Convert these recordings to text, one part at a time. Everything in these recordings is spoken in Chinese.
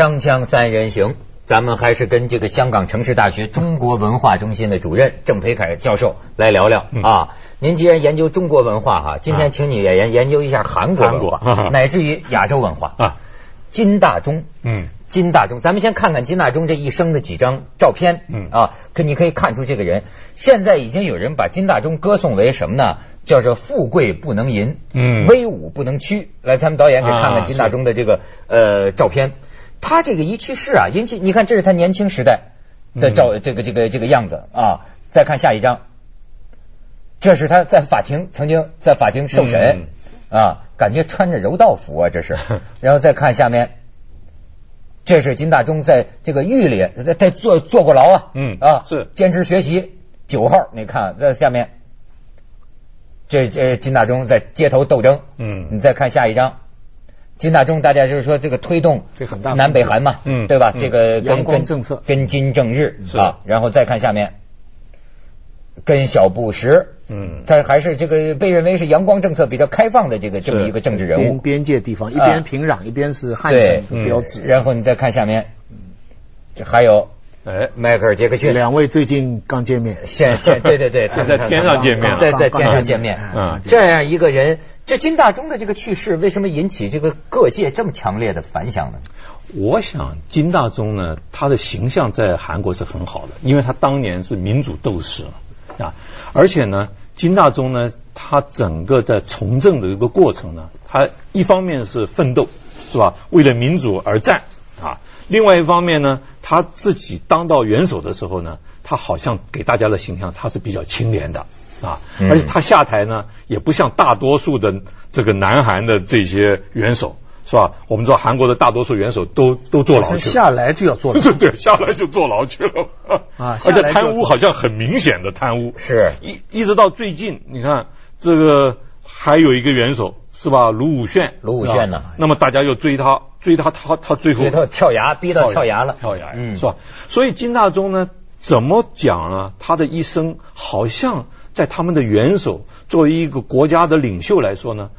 锵锵三人行，咱们还是跟这个香港城市大学中国文化中心的主任郑培凯教授来聊聊。嗯。啊。您既然研究中国文化哈，今天请你也研研究一下韩国文化，韩国乃至于亚洲文化。啊。金大中，嗯，金大中，咱们先看看金大中这一生的几张照片，嗯。啊，可你可以看出这个人，现在已经有人把金大中歌颂为什么呢？叫做富贵不能淫，嗯。威武不能屈。来，咱们导演给看看啊金大中的这个、呃照片，他这个一去世啊，引起你看这是他年轻时代的照，这个这个这个样子啊。再看下一张，这是他在法庭曾经在法庭受审、啊，感觉穿着柔道服啊，这是。然后再看下面，这是金大中在这个狱里在在坐坐过牢啊，嗯啊是坚持学习九号，你看在下面，这这金大中在街头斗争，嗯你再看下一张。金大中，大家就是说这个推动这很大南北韩嘛，嗯对吧？嗯这个跟跟政策跟金正日啊，然后再看下面，跟小布什，嗯他还是这个被认为是阳光政策比较开放的这个这么一个政治人边物。边界地方，一啊边平壤，一边是汉对城的标志。然后你再看下面，这还有哎，迈克尔·杰克逊，两位最近刚见面，现现对对对，现在天上见面了在在天上见面。嗯这样一个人，这金大中的这个去世，为什么引起这个各界这么强烈的反响呢？我想金大中呢，他的形象在韩国是很好的，因为他当年是民主斗士啊，而且呢，金大中呢，他整个在从政的一个过程呢，他一方面是奋斗，是吧？为了民主而战啊，另外一方面呢，他自己当到元首的时候呢，他好像给大家的形象他是比较清廉的。啊，嗯而且他下台呢，也不像大多数的这个南韩的这些元首，是吧？我们知道韩国的大多数元首都都坐牢去了，下来就要坐牢。对 对，下来就坐牢去了啊 而且贪污好像很明显的贪污，是一一直到最近，你看这个还有一个元首是吧？卢武铉，卢武铉呢那么大家又追他，追他，他他最后最后跳崖，逼到跳崖了，跳崖，嗯，是吧？所以金大中呢，怎么讲呢？他的一生好像在他们的元首作为一个国家的领袖来说呢，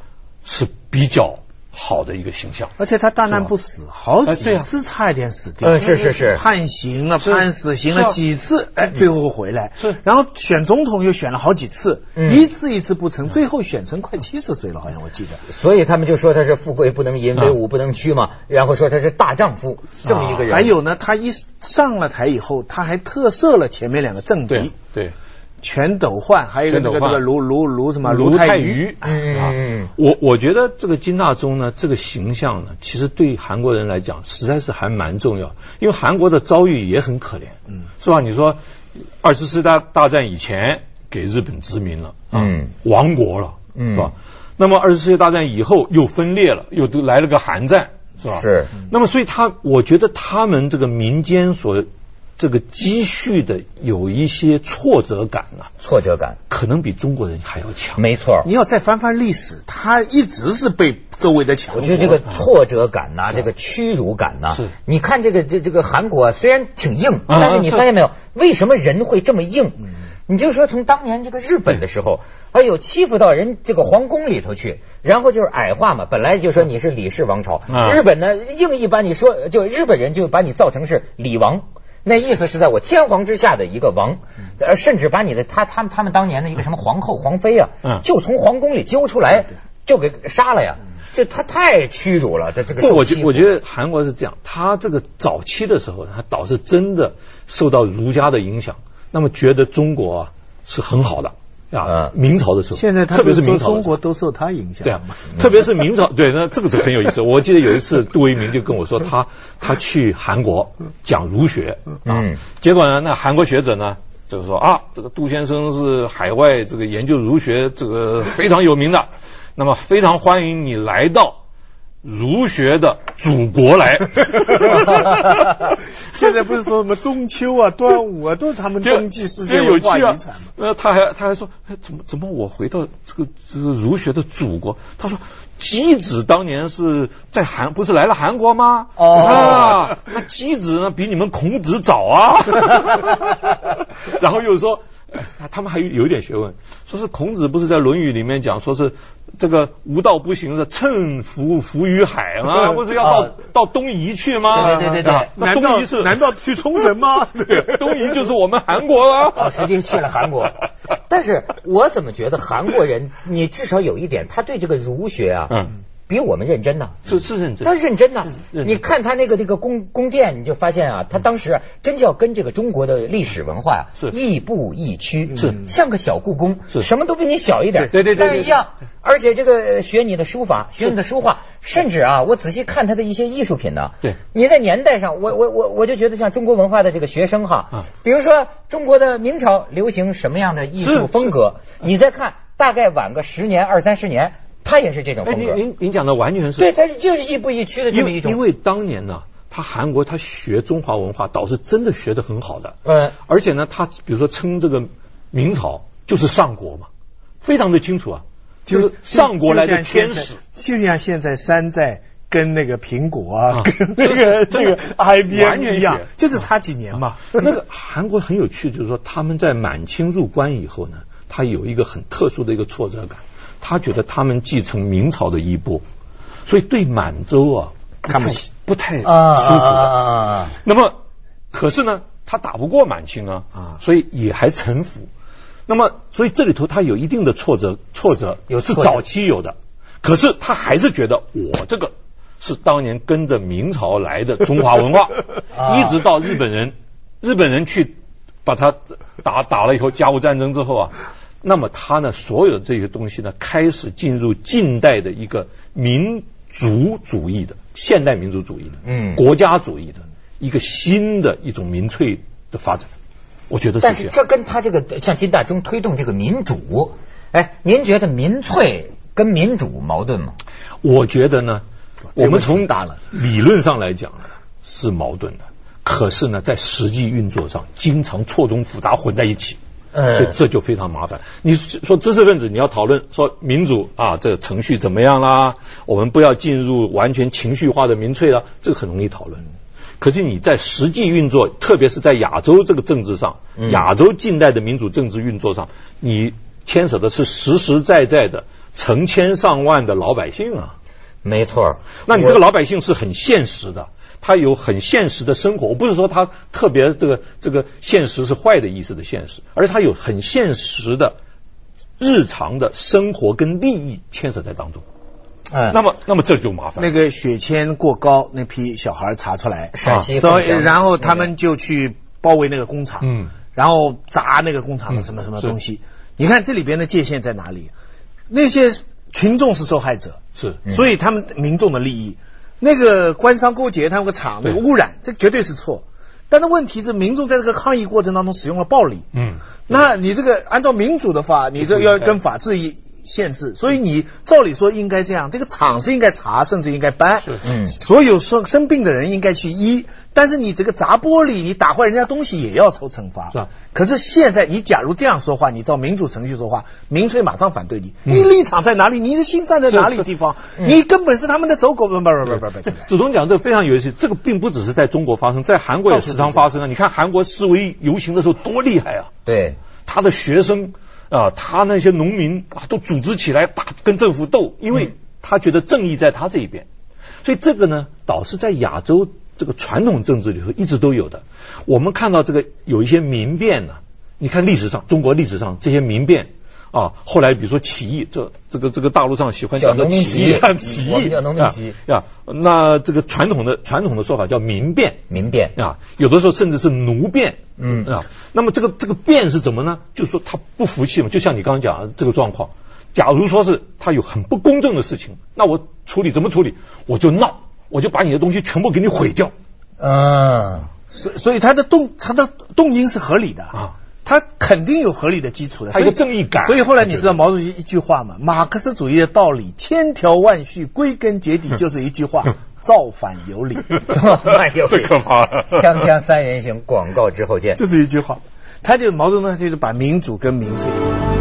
是比较好的一个形象。而且他大难不死，好几次差一点死掉。呃，是是是，判刑啊，判死刑了几次，哎，最后回来。是然后选总统又选了好几次，嗯一次一次不成，最后选成快七十岁了，好像我记得。所以他们就说他是富贵不能淫，啊威武不能屈嘛，然后说他是大丈夫这么一个人。还有呢，他一上了台以后，他还特赦了前面两个政对敌，对，全斗焕，还有一个那个那个卢卢卢什么卢泰泰愚。嗯我我觉得这个金大中呢，这个形象呢，其实对韩国人来讲，实在是还蛮重要，因为韩国的遭遇也很可怜，嗯，是吧？你说二次世界大大战以前给日本殖民了，啊嗯，亡国了，嗯。是吧？那么二次世界大战以后又分裂了，又都来了个韩战，是吧？是。那么所以他，我觉得他们这个民间所这个积蓄的有一些挫折感呢、挫折感，可能比中国人还要强。没错。你要再翻翻历史，他一直是被周围的强国。我觉得这个挫折感呐、这个屈辱感呐、是你看这个这这个韩国啊虽然挺硬，啊但是你发现没有，为什么人会这么硬？你就说从当年这个日本的时候，哎呦欺负到人这个皇宫里头去，然后就是矮化嘛，本来就说你是李氏王朝，啊日本呢硬一把你说就日本人就把你造成是李王。那意思是在我天皇之下的一个王，呃，甚至把你的他他们他们当年的一个什么皇后皇妃啊，嗯。就从皇宫里揪出来，就给杀了呀。这他太屈辱了，这这个不，我觉我觉得韩国是这样，他这个早期的时候，他倒是真的受到儒家的影响，那么觉得中国啊是很好的啊。嗯明朝的时候，现在他特别是明朝中国都受他影响对啊。，特别是明朝，对，那这个是很有意思。我记得有一次，杜维明就跟我说，他他去韩国讲儒学啊嗯，结果呢，那韩国学者呢，就是说啊，这个杜先生是海外这个研究儒学这个非常有名的，那么非常欢迎你来到。儒学的祖国来，现在不是说什么中秋啊、端午啊，都是他们登记世界文化遗产吗？！呃，他还他还说，哎，怎么怎么我回到这个这个儒学的祖国？他说，箕子当年是在韩，不是来了韩国吗？哦啊，那箕子呢比你们孔子早啊。然后又说。啊他们还有有一点学问，说是孔子不是在《论语》里面讲，说是这个无道不行的乘浮浮于海吗？不是要到啊到东夷去吗？对对对对啊那难道东夷是难道去冲绳吗？对，东夷就是我们韩国啊，啊。实际去了韩国。但是我怎么觉得韩国人，你至少有一点，他对这个儒学啊，嗯，比我们认真呐、是是认真。他。认真呐、认真。你看他那个那个宫宫殿，你就发现啊，他当时啊，真叫跟这个中国的历史文化呀、是。亦步亦趋，是。像个小故宫，是。什么都比你小一点，对对对对对但是一样。而且这个学你的书法，学你的书画，甚至啊，我仔细看他的一些艺术品呢，对。你在年代上，我我我我就觉得像中国文化的这个学生哈，啊。比如说中国的明朝流行什么样的艺术风格，你再看大概晚个十年二三十年，他也是这种哎，风格。您您您讲的完全是对，他是就是亦步亦趋的这因么一种。为因为当年呢，他韩国他学中华文化倒是真的学得很好的，嗯，而且呢，他比如说称这个明朝就是上国嘛，非常的清楚啊，就是上国来的天使。，就像现在山寨跟那个苹果啊，啊跟那个那个 IBM 完全一样，就是差几年嘛。那个韩国很有趣，就是说他们在满清入关以后呢，他有一个很特殊的一个挫折感，他觉得他们继承明朝的衣钵，所以对满洲啊看不起，不太舒服！那么，可是呢，他打不过满清啊，啊。所以也还臣服。那么，所以这里头他有一定的挫折，挫折有是早期有的，可是他还是觉得我这个是当年跟着明朝来的中华文化，啊。一直到日本人，日本人去把他打打了以后，甲午战争之后啊，那么他呢，所有的这些东西呢，开始进入近代的一个民族主义的现代民族主义的，嗯。国家主义的一个新的一种民粹的发展，我觉得是但是这跟他这个像金大中推动这个民主，哎，您觉得民粹跟民主矛盾吗？我觉得呢，我们从打了。理论上来讲呢是矛盾的，可是呢，在实际运作上经常错综复杂混在一起。嗯所以这就非常麻烦。你说知识分子，你要讨论说民主啊，这个程序怎么样啦？我们不要进入完全情绪化的民粹了，这个很容易讨论。可是你在实际运作，特别是在亚洲这个政治上，嗯亚洲近代的民主政治运作上，你牵扯的是实实在在的成千上万的老百姓啊。没错，那你这个老百姓是很现实的，他有很现实的生活。我不是说他特别这个这个现实是坏的意思的现实，而是他有很现实的日常的生活跟利益牵扯在当中。嗯，那么，那么这就麻烦。那个血铅过高，那批小孩查出来，陕西所以然后他们就去包围那个工厂，嗯，然后砸那个工厂的嗯什么什么东西。你看这里边的界限在哪里？那些群众是受害者，是所以他们民众的利益，那个官商勾结，他们个厂那个污染，这绝对是错。但是问题是，民众在这个抗议过程当中使用了暴力，嗯，那你这个按照民主的话，你这要跟法治一限制，所以你照理说应该这样，这个厂是应该查，甚至应该搬，是嗯所有生生病的人应该去医，但是你这个砸玻璃，你打坏人家东西也要受惩罚。是啊可是现在你假如这样说话，你照民主程序说话，民粹马上反对你，嗯你立场在哪里？你的心站在哪里地方？你根本是他们的走狗，不不不不不不。祖宗讲这个非常有意思，这个并不只是在中国发生，在韩国也时常发生啊。你看韩国示威游行的时候多厉害啊！对，他的学生啊，他那些农民啊，都组织起来打跟政府斗，因为他觉得正义在他这一边。所以这个呢，倒是在亚洲这个传统政治里头一直都有的。我们看到这个有一些民变呢、你看历史上中国历史上这些民变啊，后来比如说起义，这这个这个大陆上喜欢讲的起义啊，起起义，叫农民起义啊啊。那这个传统的传统的说法叫民变。民变，啊，有的时候甚至是奴变，嗯啊，那么这个这个变是怎么呢？就是说他不服气嘛，就像你刚刚讲的这个状况。假如说是他有很不公正的事情，那我处理怎么处理？我就闹，我就把你的东西全部给你毁掉嗯，所所以他的动他的动因是合理的啊，他肯定有合理的基础的，他有个正义感所以后来你知道毛主席一句话吗？马克思主义的道理千条万绪，归根结底就是一句话：造反有理，那 有这可怕了锵锵三人行，广告之后见。就是一句话。他就毛泽东就是把民主跟民粹。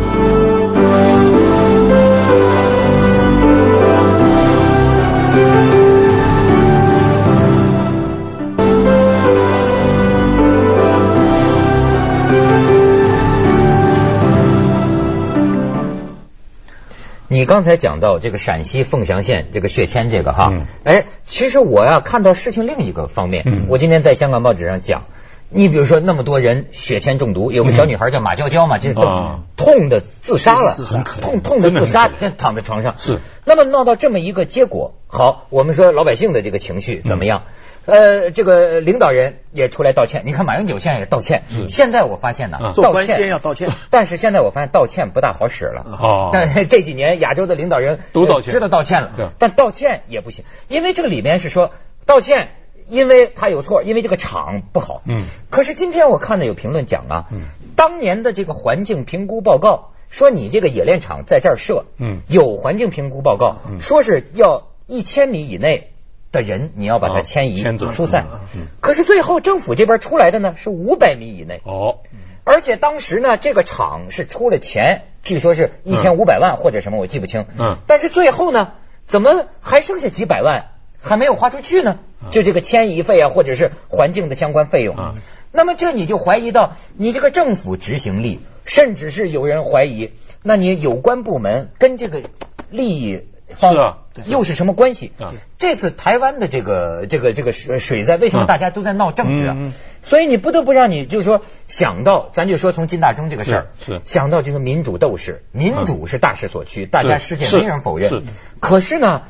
你刚才讲到这个陕西凤翔县这个血铅这个哈，嗯哎，其实我呀看到事情另一个方面，嗯我今天在香港报纸上讲，你比如说那么多人血铅中毒，有个小女孩叫马娇娇嘛，这都啊痛的自杀了，痛痛的自杀，躺在床上。是，那么闹到这么一个结果，好，我们说老百姓的这个情绪怎么样？呃，这个领导人也出来道歉。你看马英九现在也道歉。是现在我发现呢，啊做官道歉先要道歉。但是现在我发现道歉不大好使了。哦但是这几年亚洲的领导人都道歉呃知道道歉对了，但道歉也不行，因为这个里面是说道歉，因为他有错，因为这个厂不好。嗯。可是今天我看到有评论讲啊，嗯。当年的这个环境评估报告说你这个冶炼厂在这儿设，嗯。有环境评估报告嗯。说是要一千米以内。的人，你要把它啊迁移疏散。嗯。嗯，可是最后政府这边出来的呢是五百米以内，哦，而且当时呢，这个厂是出了钱，据说是一千五百万或者什么，我记不清。嗯。但是最后呢，怎么还剩下几百万还没有花出去呢？就这个迁移费啊，或者是环境的相关费用。啊那么这你就怀疑到你这个政府执行力，甚至是有人怀疑，那你有关部门跟这个利益方是啊又是什么关系？啊这次台湾的这个这个这个水水灾，为什么嗯大家都在闹政治啊？所以你不得不让你就是说想到，咱就说从金大中这个事儿，想到就是民主斗士，民主是大势所趋，大家世界没人否认。是可是呢，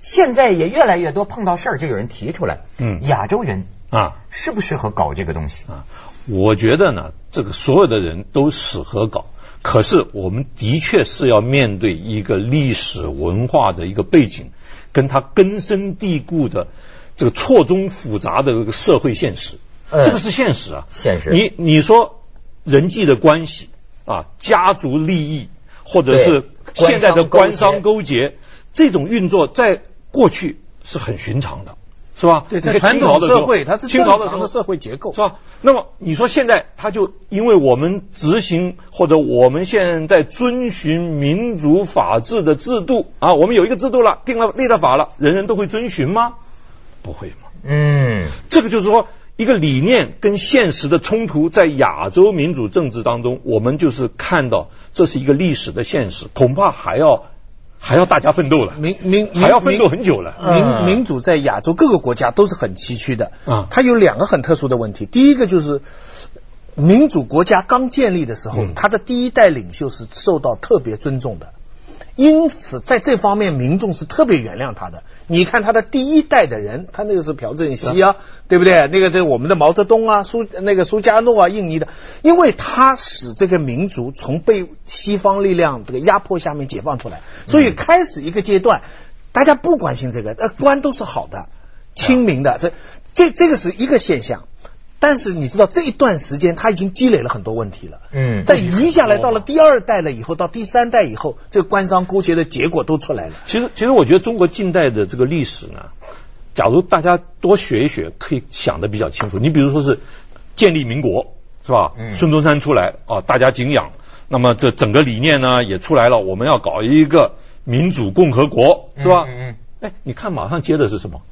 现在也越来越多碰到事儿就有人提出来，嗯亚洲人啊适不适合搞这个东西？啊，我觉得呢，这个所有的人都适合搞。可是我们的确是要面对一个历史文化的一个背景，跟它根深蒂固的这个错综复杂的这个社会现实，呃这个是现实啊。现实你你说人际的关系啊，家族利益，或者是现在的官商勾结，这种运作在过去是很寻常的，是吧？对，在传统清朝的社会，它是清朝的时候正常的社会结构是。吧？那么你说现在它就因为我们执行或者我们现在遵循民主法治的制度啊，我们有一个制度了，定了立了法了，人人都会遵循吗？不会嘛。嗯，这个就是说，一个理念跟现实的冲突，在亚洲民主政治当中，我们就是看到这是一个历史的现实，恐怕还要还要大家奋斗了，民民还要奋斗很久了。民嗯。民主在亚洲各个国家都是很崎岖的。啊它有两个很特殊的问题，第一个就是民主国家刚建立的时候，嗯。他的第一代领袖是受到特别尊重的。因此，在这方面，民众是特别原谅他的。你看他的第一代的人，他那个是朴正熙啊，对不对？那个这我们的毛泽东啊，苏那个苏加诺啊，印尼的，因为他使这个民族从被西方力量这个压迫下面解放出来，所以开始一个阶段，大家不关心这个，呃，官都是好的，亲民的，这这这个是一个现象。但是你知道这一段时间他已经积累了很多问题了，嗯在余下来到了第二代了以后，到第三代以后，这个官商勾结的结果都出来了。其实，其实我觉得中国近代的这个历史呢，假如大家多学一学，可以想得比较清楚。你比如说是建立民国，是吧？嗯孙中山出来啊，大家敬仰。那么这整个理念呢也出来了，我们要搞一个民主共和国，是吧？嗯嗯嗯哎，你看马上接的是什么？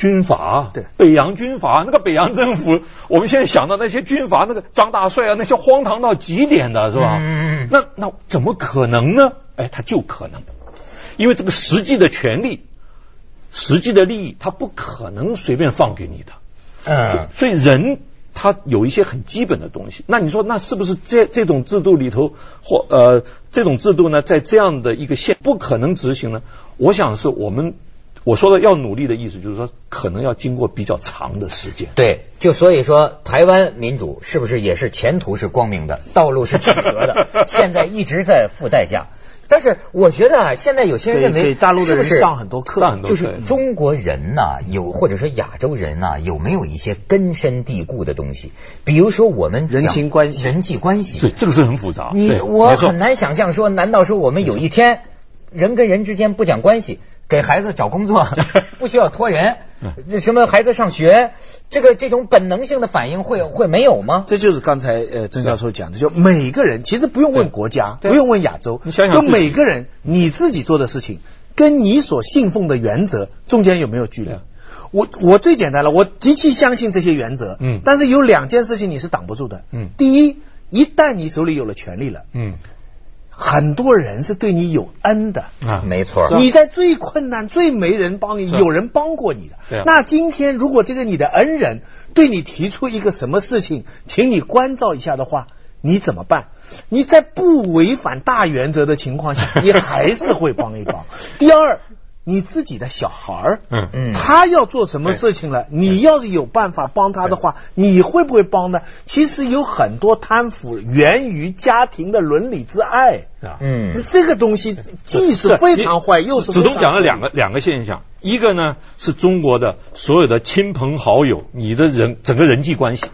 军阀，对北洋军阀，那个北洋政府，我们现在想到那些军阀，那个张大帅啊，那些荒唐到极点的是吧？嗯嗯嗯那那怎么可能呢？哎，他就可能，因为这个实际的权利、实际的利益，他不可能随便放给你的。嗯，所以人他有一些很基本的东西。那你说，那是不是这这种制度里头，或呃这种制度呢，在这样的一个县不可能执行呢？我想是我们我说的要努力的意思，就是说可能要经过比较长的时间。对，就所以说，台湾民主是不是也是前途是光明的，道路是曲折的，现在一直在付代价。但是我觉得啊，现在有些人认为给大陆的人是不是上很多课，上很多就是中国人呐、有或者说亚洲人呐、有没有一些根深蒂固的东西？比如说我们人讲情关系人际关系。对，这个是很复杂。你我很难想象说，难道说我们有一天人跟人之间不讲关系，给孩子找工作 不需要托人，这什么孩子上学，这个这种本能性的反应会会没有吗？这就是刚才呃郑教授讲的，就每个人其实不用问国家，不用问亚洲，就你想想就每个人你自己做的事情，跟你所信奉的原则中间有没有距离？我我最简单了，我极其相信这些原则，嗯。但是有两件事情你是挡不住的，嗯。第一，一旦你手里有了权利了，嗯很多人是对你有恩的。啊，没错你在最困难、最没人帮你，有人帮过你。的那今天如果这个你的恩人对你提出一个什么事情，请你关照一下的话，你怎么办？你在不违反大原则的情况下，你还是会帮一帮。第二，你自己的小孩儿，嗯。嗯。他要做什么事情了，你要是有办法帮他的话，你会不会帮呢？其实有很多贪腐源于家庭的伦理之爱。啊。嗯。这个东西既是非常坏，又是子东讲了两个两个现象，一个呢是中国的所有的亲朋好友，你的人整个人际关系；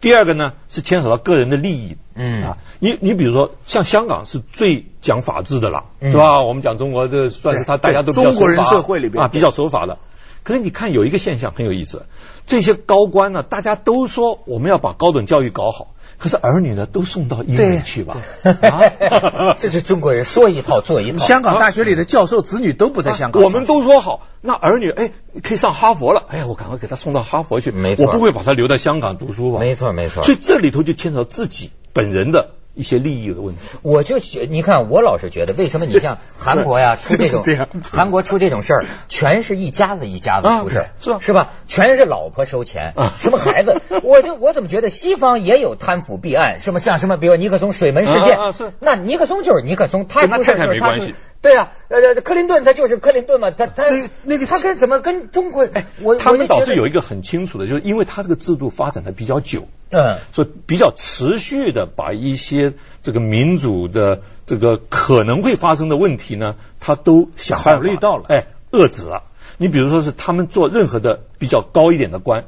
第二个呢是牵扯到个人的利益。嗯啊，你你比如说像香港是最讲法治的了，嗯是吧？我们讲中国这算是他大家都比较中国人社会里边啊比较守法的。可是你看有一个现象很有意思，这些高官呢，大家都说我们要把高等教育搞好，可是儿女呢都送到英国去吧？啊？这是中国人说一套做一套。香港大学里的教授子女都不在香港。上，我们都说好，那儿女哎可以上哈佛了，哎呀，我赶快给他送到哈佛去，没错。我不会把他留在香港读书吧？没错没错。所以这里头就牵扯到自己本人的一些利益的问题。我就觉，你看，我老是觉得，为什么你像 韩国呀出这种 韩国出这种事儿，全是一家子一家子出事是吧？全是老婆收钱啊，什么孩子，我就我怎么觉得西方也有贪腐弊案，什么像什么，比如尼克松水门事件那尼克松就是尼克松，他出事就是他出没关系。对啊，呃，克林顿他就是克林顿嘛，他他那那个他跟怎么跟中国？哎，我他们倒是有一一个很清楚的，就是因为他这个制度发展的比较久，嗯。所以比较持续的把一些这个民主的这个可能会发生的问题呢，他都想到了。哎，遏制了。你比如说是他们做任何的比较高一点的官，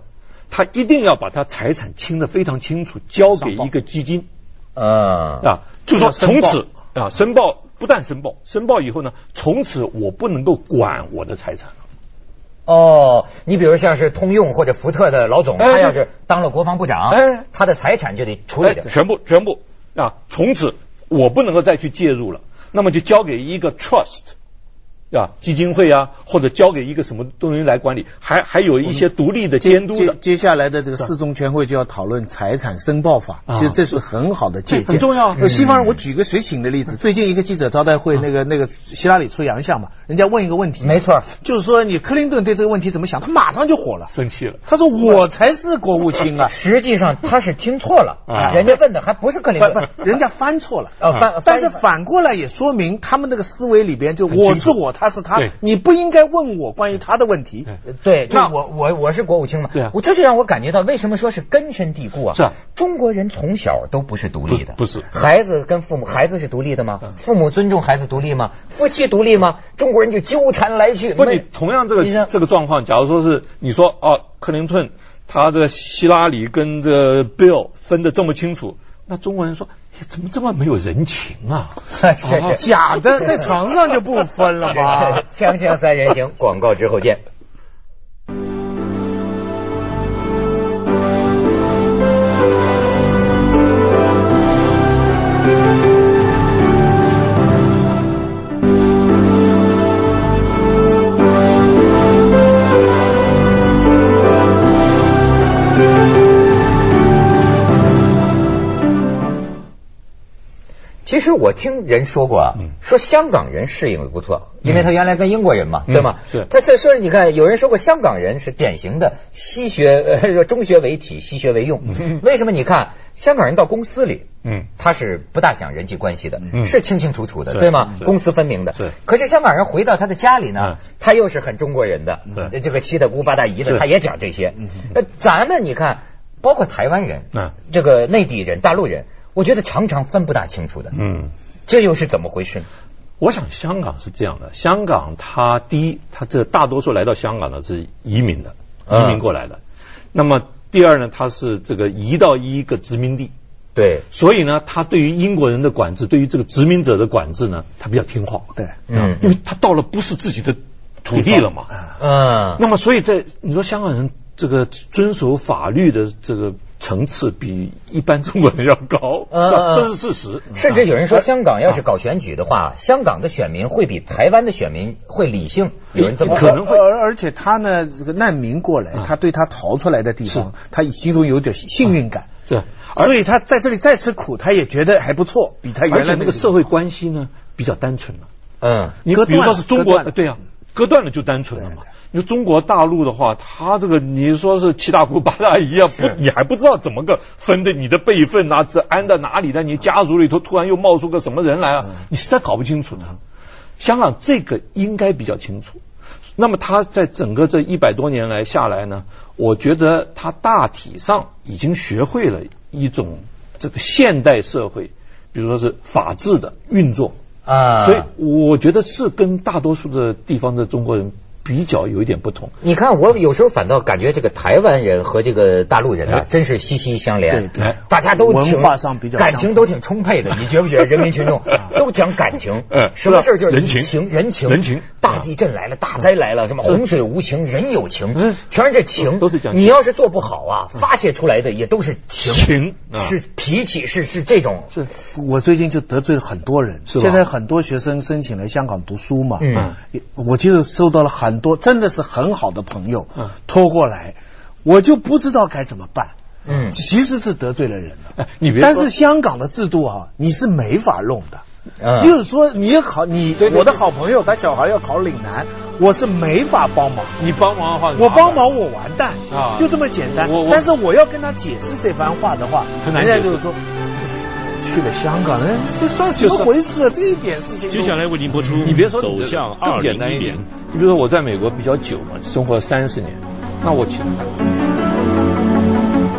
他一定要把他财产清的非常清楚，交给一个基金。嗯啊，就说要申报。从此啊申报不但申报，申报以后呢，从此我不能够管我的财产了。哦，你比如像是通用或者福特的老总，哎他要是当了国防部长，哎他的财产就得处理。全部全部啊，从此我不能够再去介入了，那么就交给一个 trust。啊，基金会啊，或者交给一个什么东西来管理，还还有一些独立的监督的，接接下来的这个四中全会就要讨论财产申报法，啊。其实这是很好的借鉴，很重要呃西方人，我举个谁请的例子，最近一个记者招待会，那个那个希拉里出洋相嘛，人家问一个问题，没错，就是说你克林顿对这个问题怎么想，他马上就火了，生气了。他说我才是国务卿啊，实际上他是听错了，啊。人家问的还不是克林不顿，不，人家翻错了。哦翻，但是反过来也说明他们那个思维里边，就我是我，他是他，你不应该问我关于他的问题。对，就那我我我是国务卿嘛，对啊我这就让我感觉到为什么说是根深蒂固啊？是啊中国人从小都不是独立的，不是不是孩子跟父母，孩子是独立的吗？父母尊重孩子独立吗？夫妻独立吗？中国人就纠缠来去，不，没你同样这个这个状况，假如说是你说哦，克林顿他这希拉里跟这个 Bill 分的这么清楚，那中国人说哎怎么这么没有人情啊？是是。假的，在床上就不分了吧？锵锵三人行，广告之后见。其实我听人说过啊，嗯说香港人适应的不错，因为他原来跟英国人嘛，嗯对吗？是他是说，你看有人说过，香港人是典型的西学 呃中学为体，西学为用。为什么？你看香港人到公司里，嗯他是不大讲人际关系的，嗯是清清楚楚的，对吗？公私分明的。是可是香港人回到他的家里呢嗯，他又是很中国人的，对这个七大姑八大姨的，他也讲这些。那，咱们你看，包括台湾人，嗯这个内地人、大陆人，我觉得常常分不大清楚的。嗯。这又是怎么回事呢？我想香港是这样的，香港它第一，它这大多数来到香港的是移民的，嗯移民过来的。那么第二呢，它是这个移到一个殖民地，对，所以呢，他对于英国人的管制，对于这个殖民者的管制呢，他比较听话。对，嗯因为他到了不是自己的土地了嘛。嗯，那么，所以在你说香港人这个遵守法律的这个层次比一般中国人要高，嗯是吧嗯这是事实。甚至有人说，香港要是搞选举的话，香港的选民会比台湾的选民会理性。有人这么说。可能会而而且他呢，这个难民过来，他对他逃出来的地方，他心中有点幸运感。是，所以他在这里再吃苦，他也觉得还不错，比他原来而且那个社会关系呢比较单纯了。嗯，你比如说是中国对啊，割断了就单纯了嘛。你说中国大陆的话，他这个你说是七大姑八大姨啊，不，你还不知道怎么个分的，你的辈分呐、这安在哪里的？你家族里头突然又冒出个什么人来啊？你实在搞不清楚的。香港这个应该比较清楚。那么他在整个这一百多年来下来呢，我觉得他大体上已经学会了一种这个现代社会，比如说是法治的运作。啊，所以我觉得是跟大多数的地方的中国人比较有一点不同。你看，我有时候反倒感觉这个台湾人和这个大陆人啊，哎。真是息息相连。对对。大家都挺文化上比较感情都挺充沛的。你觉不觉得？人民群众都讲感情哎，什么事儿就是人情情人情。人情。大地震来了，大灾来了，什么洪水无情，人有情嗯，全是这情。都是讲情。你要是做不好啊，发泄出来的也都是情，情啊。是脾气，是是这种。是。我最近就得罪了很多人，是现在很多学生申请来香港读书嘛，嗯。我就收到了很多真的是很好的朋友嗯。拖过来，我就不知道该怎么办。嗯。其实是得罪了人了哎，你别但是香港的制度啊，你是没法弄的。嗯。就是说，你要考你我的好朋友，他小孩要考岭南，我是没法帮忙。你帮忙的话，我帮忙我完蛋。啊。就这么简单。但是我要跟他解释这番话的话，很难解释。人家就是说去了香港，哎这算什么回事啊？这一点事情。接下来为您播出，你别说走向二更简单一点零一零。。你比如说我在美国比较久嘛，生活了三十年，那我其实。